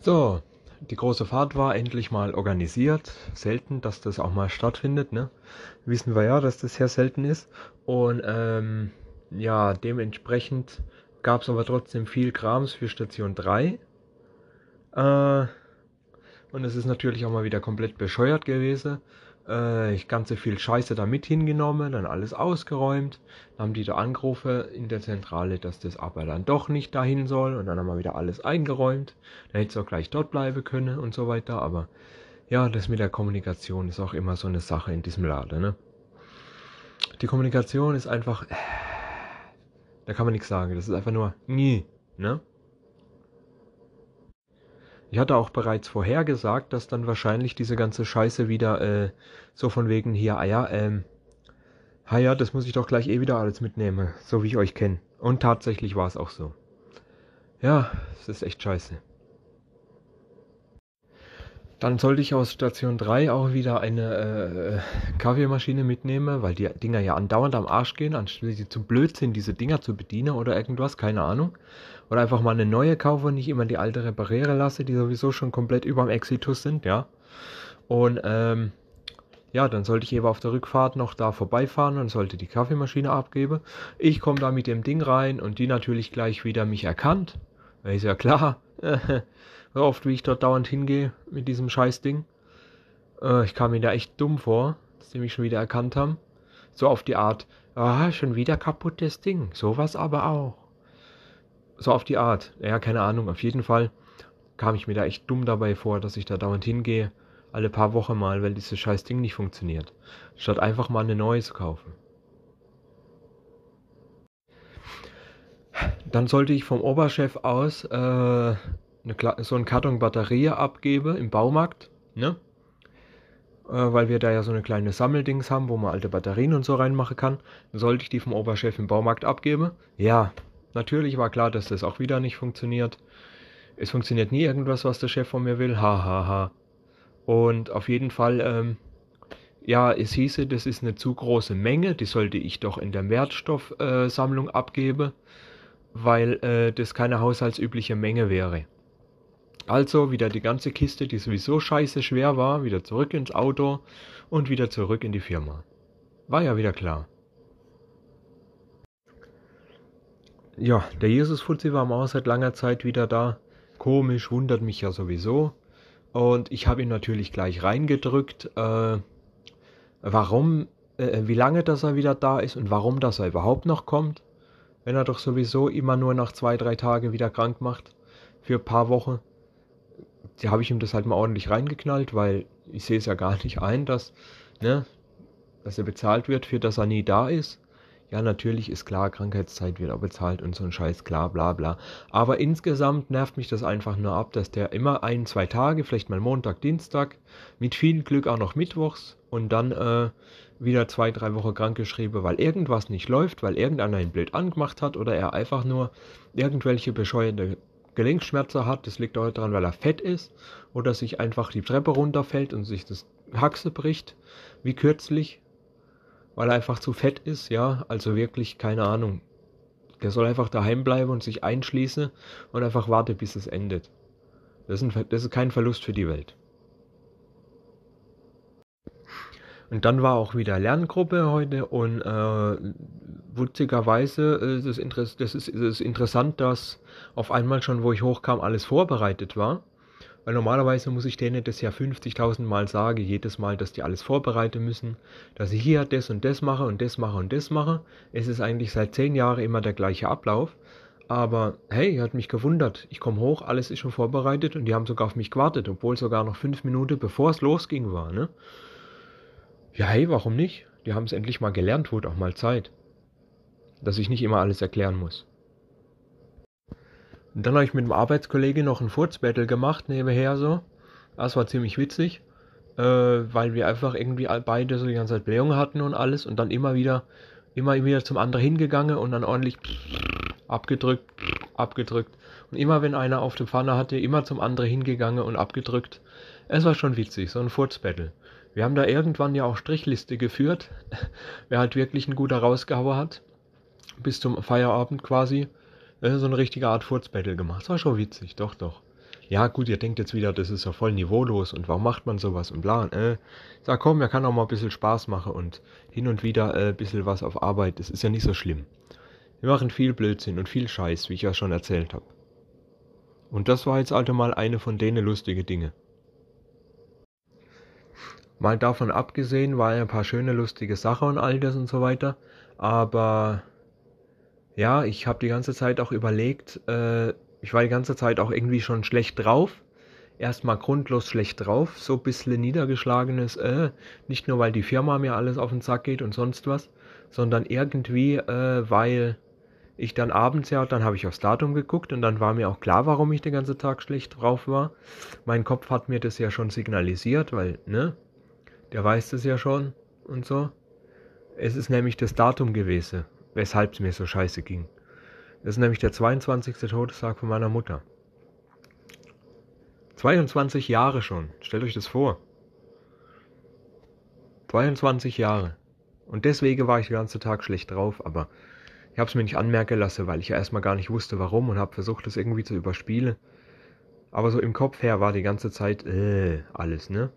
So, die große Fahrt war endlich mal organisiert. Selten, dass das auch mal stattfindet, ne? Wissen wir ja, dass das sehr selten ist. Und ähm, ja, dementsprechend gab es aber trotzdem viel Krams für Station 3. Äh, und es ist natürlich auch mal wieder komplett bescheuert gewesen. Äh, ich ganze viel Scheiße da mit hingenommen, dann alles ausgeräumt. Dann haben die da angerufen in der Zentrale, dass das aber dann doch nicht dahin soll. Und dann haben wir wieder alles eingeräumt. Dann hätte es auch gleich dort bleiben können und so weiter. Aber ja, das mit der Kommunikation ist auch immer so eine Sache in diesem Laden. Ne? Die Kommunikation ist einfach. Äh, da kann man nichts sagen. Das ist einfach nur nie. Ne? Ich hatte auch bereits vorhergesagt, dass dann wahrscheinlich diese ganze Scheiße wieder äh, so von wegen hier, ah ja, ähm, ah ja, das muss ich doch gleich eh wieder alles mitnehmen, so wie ich euch kenne. Und tatsächlich war es auch so. Ja, es ist echt scheiße. Dann sollte ich aus Station 3 auch wieder eine äh, Kaffeemaschine mitnehmen, weil die Dinger ja andauernd am Arsch gehen, anstatt sie zu blöd sind, diese Dinger zu bedienen oder irgendwas, keine Ahnung. Oder einfach mal eine neue kaufen und nicht immer die alte reparieren lasse, die sowieso schon komplett über dem Exitus sind, ja. Und ähm, ja, dann sollte ich eben auf der Rückfahrt noch da vorbeifahren und sollte die Kaffeemaschine abgeben. Ich komme da mit dem Ding rein und die natürlich gleich wieder mich erkannt. Ist ja klar. so oft wie ich dort dauernd hingehe mit diesem Scheißding. Äh, ich kam mir da echt dumm vor, dass die mich schon wieder erkannt haben. So auf die Art, ah, schon wieder kaputtes Ding. Sowas aber auch. So auf die Art. Ja, keine Ahnung. Auf jeden Fall kam ich mir da echt dumm dabei vor, dass ich da dauernd hingehe. Alle paar Wochen mal, weil dieses scheiß Ding nicht funktioniert. Statt einfach mal eine neue zu kaufen. Dann sollte ich vom Oberchef aus äh, eine, so einen Karton Batterie abgebe im Baumarkt, ne? Äh, weil wir da ja so eine kleine Sammeldings haben, wo man alte Batterien und so reinmachen kann. Sollte ich die vom Oberchef im Baumarkt abgeben. Ja, natürlich war klar, dass das auch wieder nicht funktioniert. Es funktioniert nie irgendwas, was der Chef von mir will. Hahaha. Ha, ha. Und auf jeden Fall, ähm, ja, es hieße, das ist eine zu große Menge, die sollte ich doch in der Wertstoffsammlung äh, abgeben, weil äh, das keine haushaltsübliche Menge wäre. Also wieder die ganze Kiste, die sowieso scheiße schwer war, wieder zurück ins Auto und wieder zurück in die Firma. War ja wieder klar. Ja, der Jesus-Fuzzi war auch seit langer Zeit wieder da. Komisch, wundert mich ja sowieso. Und ich habe ihn natürlich gleich reingedrückt, äh, warum, äh, wie lange dass er wieder da ist und warum dass er überhaupt noch kommt. Wenn er doch sowieso immer nur nach zwei, drei Tagen wieder krank macht. Für ein paar Wochen da habe ich ihm das halt mal ordentlich reingeknallt, weil ich sehe es ja gar nicht ein, dass, ne, dass er bezahlt wird, für das er nie da ist. Ja, natürlich ist klar, Krankheitszeit wird auch bezahlt und so ein Scheiß, klar, bla bla. Aber insgesamt nervt mich das einfach nur ab, dass der immer ein, zwei Tage, vielleicht mal Montag, Dienstag, mit viel Glück auch noch Mittwochs und dann äh, wieder zwei, drei Wochen krankgeschrieben, weil irgendwas nicht läuft, weil irgendeiner ihn blöd angemacht hat oder er einfach nur irgendwelche bescheuerte Gelenkschmerzen hat, das liegt auch daran, weil er fett ist oder sich einfach die Treppe runterfällt und sich das Haxe bricht, wie kürzlich, weil er einfach zu fett ist, ja, also wirklich keine Ahnung. Der soll einfach daheim bleiben und sich einschließen und einfach warten, bis es endet. Das ist, ein, das ist kein Verlust für die Welt. Und dann war auch wieder Lerngruppe heute und äh, witzigerweise ist es, Interess das ist, ist es interessant, dass auf einmal schon, wo ich hochkam, alles vorbereitet war. Weil normalerweise muss ich denen das ja 50.000 Mal sagen, jedes Mal, dass die alles vorbereiten müssen, dass ich hier das und das mache und das mache und das mache. Es ist eigentlich seit zehn Jahren immer der gleiche Ablauf. Aber hey, hat mich gewundert. Ich komme hoch, alles ist schon vorbereitet und die haben sogar auf mich gewartet, obwohl sogar noch fünf Minuten bevor es losging war. Ne? Ja, hey, warum nicht? Die haben es endlich mal gelernt, wurde auch mal Zeit. Dass ich nicht immer alles erklären muss. Und dann habe ich mit dem Arbeitskollege noch ein Furzbattle gemacht, nebenher so. Das war ziemlich witzig, äh, weil wir einfach irgendwie beide so die ganze Zeit Blähungen hatten und alles und dann immer wieder, immer wieder zum anderen hingegangen und dann ordentlich abgedrückt, abgedrückt. Und immer wenn einer auf der Pfanne hatte, immer zum anderen hingegangen und abgedrückt. Es war schon witzig, so ein Furzbattle. Wir haben da irgendwann ja auch Strichliste geführt, wer halt wirklich ein guter rausgehauen hat. Bis zum Feierabend quasi. So eine richtige Art Furzbattle gemacht. Das war schon witzig, doch, doch. ja gut, ihr denkt jetzt wieder, das ist ja voll niveaulos und warum macht man sowas und bla. Äh, sag komm, er kann auch mal ein bisschen Spaß machen und hin und wieder äh, ein bisschen was auf Arbeit, das ist ja nicht so schlimm. Wir machen viel Blödsinn und viel Scheiß, wie ich ja schon erzählt habe. Und das war jetzt also mal eine von denen lustige Dinge. Mal davon abgesehen, war ja ein paar schöne, lustige Sachen und all das und so weiter. Aber ja, ich habe die ganze Zeit auch überlegt, äh, ich war die ganze Zeit auch irgendwie schon schlecht drauf. Erstmal grundlos schlecht drauf, so ein bisschen niedergeschlagenes, äh, nicht nur weil die Firma mir alles auf den Sack geht und sonst was, sondern irgendwie, äh, weil ich dann abends ja, dann habe ich aufs Datum geguckt und dann war mir auch klar, warum ich den ganzen Tag schlecht drauf war. Mein Kopf hat mir das ja schon signalisiert, weil, ne, der weiß das ja schon und so. Es ist nämlich das Datum gewesen, weshalb es mir so scheiße ging. Das ist nämlich der 22. Todestag von meiner Mutter. 22 Jahre schon. Stellt euch das vor. 22 Jahre. Und deswegen war ich den ganzen Tag schlecht drauf, aber ich habe es mir nicht anmerken lassen, weil ich ja erstmal gar nicht wusste, warum und habe versucht, das irgendwie zu überspielen. Aber so im Kopf her war die ganze Zeit äh, alles, ne?